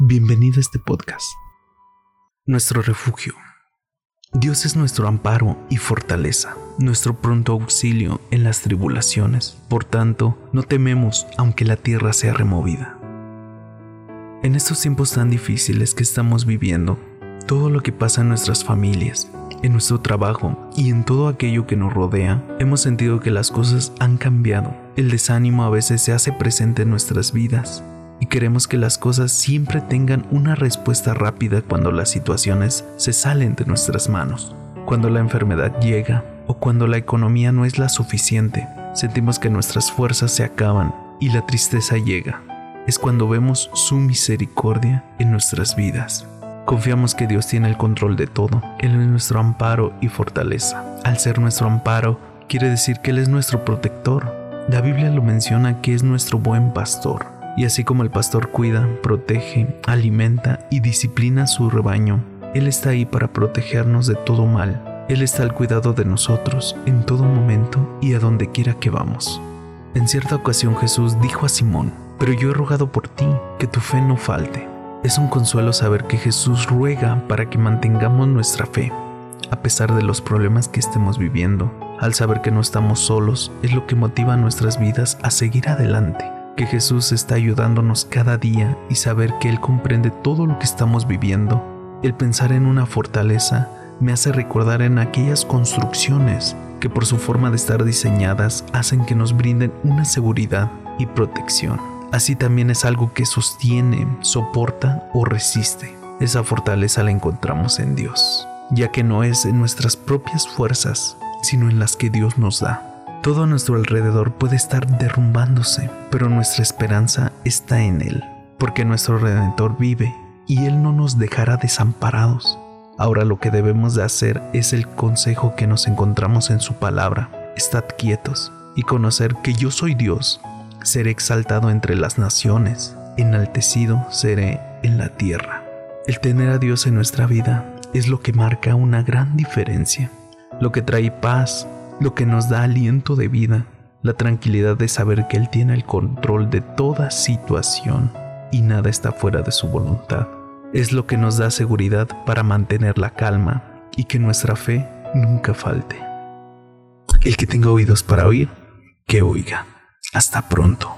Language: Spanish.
Bienvenido a este podcast. Nuestro refugio. Dios es nuestro amparo y fortaleza, nuestro pronto auxilio en las tribulaciones. Por tanto, no tememos aunque la tierra sea removida. En estos tiempos tan difíciles que estamos viviendo, todo lo que pasa en nuestras familias, en nuestro trabajo y en todo aquello que nos rodea, hemos sentido que las cosas han cambiado. El desánimo a veces se hace presente en nuestras vidas y queremos que las cosas siempre tengan una respuesta rápida cuando las situaciones se salen de nuestras manos. Cuando la enfermedad llega o cuando la economía no es la suficiente, sentimos que nuestras fuerzas se acaban y la tristeza llega. Es cuando vemos su misericordia en nuestras vidas. Confiamos que Dios tiene el control de todo. Él es nuestro amparo y fortaleza. Al ser nuestro amparo, quiere decir que Él es nuestro protector. La Biblia lo menciona que es nuestro buen pastor. Y así como el pastor cuida, protege, alimenta y disciplina a su rebaño, Él está ahí para protegernos de todo mal. Él está al cuidado de nosotros en todo momento y a donde quiera que vamos. En cierta ocasión Jesús dijo a Simón, pero yo he rogado por ti, que tu fe no falte. Es un consuelo saber que Jesús ruega para que mantengamos nuestra fe, a pesar de los problemas que estemos viviendo. Al saber que no estamos solos es lo que motiva nuestras vidas a seguir adelante que Jesús está ayudándonos cada día y saber que Él comprende todo lo que estamos viviendo. El pensar en una fortaleza me hace recordar en aquellas construcciones que por su forma de estar diseñadas hacen que nos brinden una seguridad y protección. Así también es algo que sostiene, soporta o resiste. Esa fortaleza la encontramos en Dios, ya que no es en nuestras propias fuerzas, sino en las que Dios nos da. Todo a nuestro alrededor puede estar derrumbándose, pero nuestra esperanza está en Él, porque nuestro Redentor vive y Él no nos dejará desamparados. Ahora lo que debemos de hacer es el consejo que nos encontramos en su palabra. Estad quietos y conocer que yo soy Dios. Seré exaltado entre las naciones, enaltecido seré en la tierra. El tener a Dios en nuestra vida es lo que marca una gran diferencia, lo que trae paz, lo que nos da aliento de vida, la tranquilidad de saber que Él tiene el control de toda situación y nada está fuera de su voluntad. Es lo que nos da seguridad para mantener la calma y que nuestra fe nunca falte. El que tenga oídos para oír, que oiga. Hasta pronto.